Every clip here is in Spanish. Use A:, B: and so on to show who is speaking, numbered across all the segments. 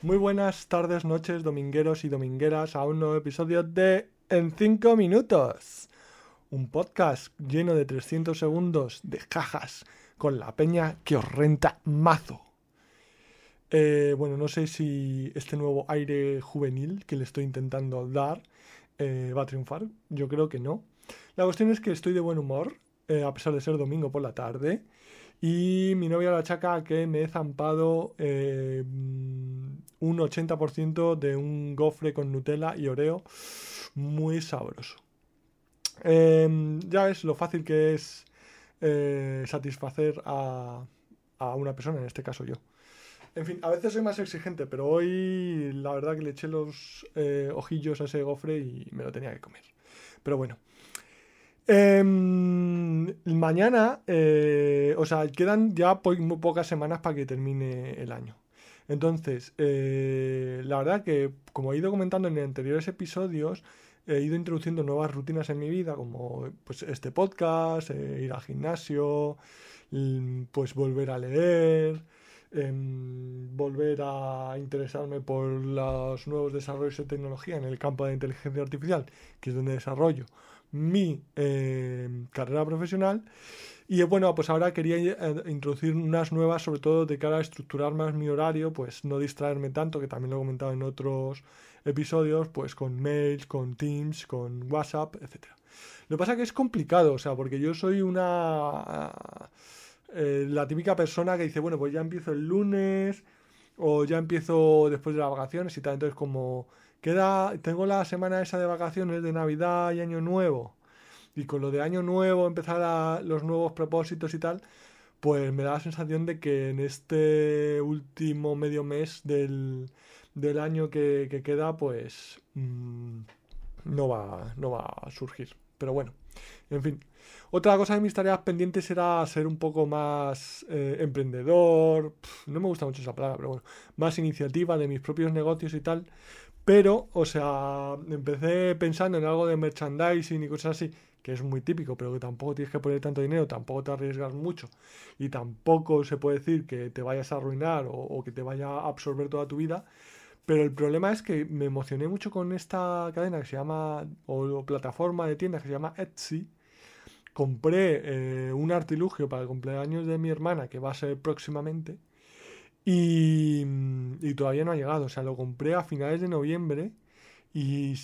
A: Muy buenas tardes, noches, domingueros y domingueras a un nuevo episodio de En 5 minutos. Un podcast lleno de 300 segundos de cajas con la peña que os renta mazo. Eh, bueno, no sé si este nuevo aire juvenil que le estoy intentando dar eh, va a triunfar. Yo creo que no. La cuestión es que estoy de buen humor, eh, a pesar de ser domingo por la tarde. Y mi novia la chaca que me he zampado eh, un 80% de un gofre con Nutella y Oreo muy sabroso. Em, ya ves lo fácil que es eh, satisfacer a, a una persona, en este caso yo. En fin, a veces soy más exigente, pero hoy la verdad que le eché los eh, ojillos a ese gofre y me lo tenía que comer. Pero bueno. Em, mañana, eh, o sea, quedan ya po- pocas semanas para que termine el año. Entonces, eh, la verdad que, como he ido comentando en anteriores episodios, he ido introduciendo nuevas rutinas en mi vida, como pues este podcast, eh, ir al gimnasio, mm, pues volver a leer, em, volver a interesarme por los nuevos desarrollos de tecnología en el campo de inteligencia artificial, que es donde desarrollo mi em, carrera profesional. Y bueno, pues ahora quería eh, introducir unas nuevas, sobre todo de cara a estructurar más mi horario, pues no distraerme tanto, que también lo he comentado en otros episodios, pues con mails, con Teams, con WhatsApp, etcétera. Lo que pasa que es complicado, o sea, porque yo soy una... eh, la típica persona que dice, bueno, pues ya empiezo el lunes o ya empiezo después de las vacaciones y tal, entonces como queda, tengo la semana esa de vacaciones de Navidad y Año Nuevo y con lo de Año Nuevo empezar a- los nuevos propósitos y tal, pues me da la sensación de que en este último medio mes del, del año que, que queda, pues mm, no va, no va a surgir. Pero bueno, en fin. Otra cosa de mis tareas pendientes era ser un poco más eh, emprendedor. No me gusta mucho esa palabra, pero bueno, más iniciativa de mis propios negocios y tal. Pero, o sea, empecé pensando en algo de merchandising y cosas así, que es muy típico, pero que tampoco tienes que poner tanto dinero, tampoco te arriesgas mucho y tampoco se puede decir que te vayas a arruinar o, que te vaya a absorber toda tu vida. Pero el problema es que me emocioné mucho con esta cadena que se llama, o plataforma de tiendas que se llama Etsy. Compré eh, un artilugio para el cumpleaños de mi hermana, que va a ser próximamente, y, y todavía no ha llegado. O sea, lo compré a finales de noviembre y,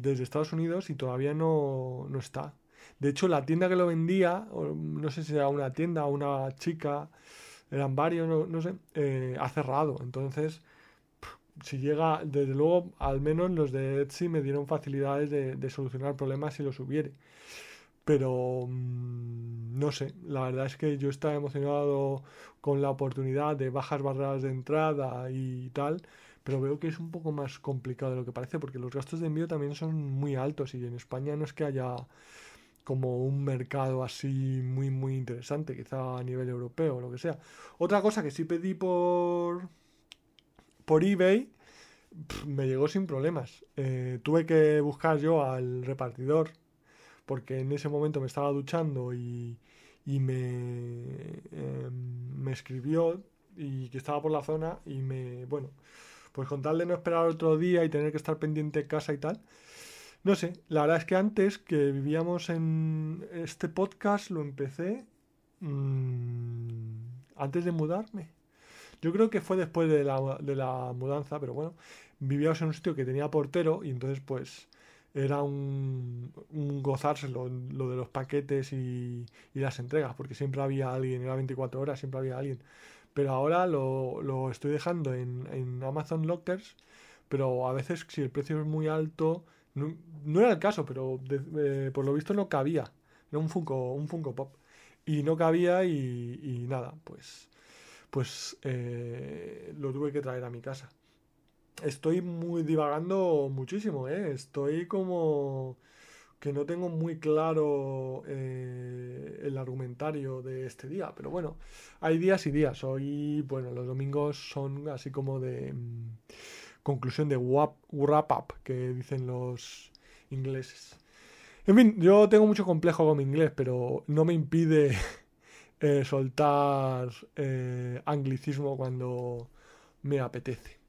A: desde Estados Unidos y todavía no, no está. De hecho, la tienda que lo vendía, no sé si era una tienda o una chica, eran varios, no, sé, eh, ha cerrado. Entonces, si llega, desde luego, al menos los de Etsy me dieron facilidades de, de solucionar problemas si los hubiere. Pero mm, no sé, la verdad es que yo estaba emocionado con la oportunidad de bajas barreras de entrada y tal, pero veo que es un poco más complicado de lo que parece porque los gastos de envío también son muy altos y en España no es que haya como un mercado así muy muy interesante, quizá a nivel europeo o lo que sea. Otra cosa que sí pedí por por eBay me llegó sin problemas. Eh, tuve que buscar yo al repartidor porque en ese momento me estaba duchando y, me, eh, me escribió y que estaba por la zona y me, bueno, pues con tal de no esperar otro día y tener que estar pendiente de casa y tal. No sé, la verdad es que antes que vivíamos en este podcast lo empecé mm, antes de mudarme. Yo creo que fue después de la, de la mudanza, pero bueno, vivíamos en un sitio que tenía portero y entonces pues era un, gozarse lo, de los paquetes y, y las entregas, porque siempre había alguien, era 24 horas, siempre había alguien. Pero ahora lo, lo estoy dejando en, en Amazon Lockers, pero a veces si el precio es muy alto, no, no era el caso, pero eh, por lo visto no cabía. Era un Funko, un Funko Pop. Y no cabía y, y nada, pues, pues eh, lo tuve que traer a mi casa. Estoy muy divagando muchísimo, ¿eh? Estoy como que no tengo muy claro eh, el argumentario de este día, pero bueno, hay días y días. Hoy, bueno, los domingos son así como de mm, conclusión de wrap, wrap up, que dicen los ingleses. En fin, yo tengo mucho complejo con mi inglés, pero no me impide eh, soltar eh, anglicismo cuando me apetece.